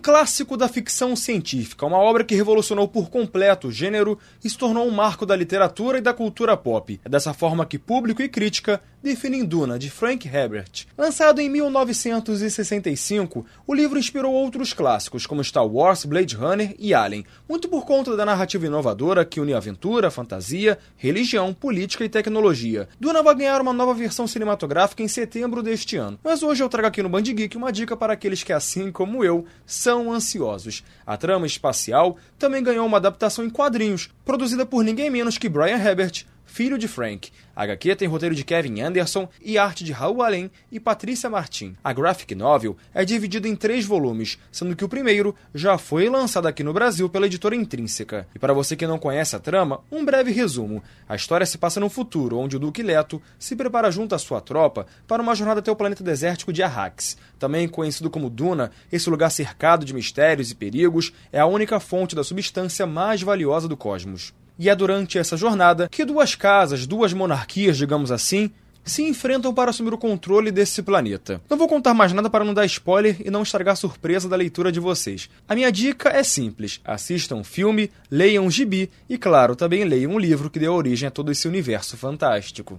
clássico da ficção científica, uma obra que revolucionou por completo o gênero e se tornou um marco da literatura e da cultura pop. É dessa forma que público e crítica definem Duna, de Frank Herbert. Lançado em 1965, o livro inspirou outros clássicos, como Star Wars, Blade Runner e Alien, muito por conta da narrativa inovadora que une aventura, fantasia, religião, política e tecnologia. Duna vai ganhar uma nova versão cinematográfica em setembro deste ano. Mas hoje eu trago aqui no Band Geek uma dica para aqueles que, assim como eu, são ansiosos. A trama espacial também ganhou uma adaptação em quadrinhos, produzida por ninguém menos que Brian Herbert, filho de Frank. A HQ tem roteiro de Kevin Anderson e arte de Raul Allen e Patrícia Martin. A graphic novel é dividida em três volumes, sendo que o primeiro já foi lançado aqui no Brasil pela editora Intrínseca. E para você que não conhece a trama, um breve resumo. A história se passa no futuro, onde o Duque Leto se prepara junto à sua tropa para uma jornada até o planeta desértico de Arrax. Também conhecido como Duna, esse lugar cercado de mistérios e perigos é a única fonte da substância mais valiosa do cosmos. E é durante essa jornada que duas casas, duas monarquias, digamos assim, se enfrentam para assumir o controle desse planeta. Não vou contar mais nada para não dar spoiler e não estragar a surpresa da leitura de vocês. A minha dica é simples: assistam um filme, leiam um gibi e, claro, também leiam um livro que deu origem a todo esse universo fantástico.